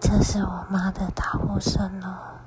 这是我妈的打呼声哦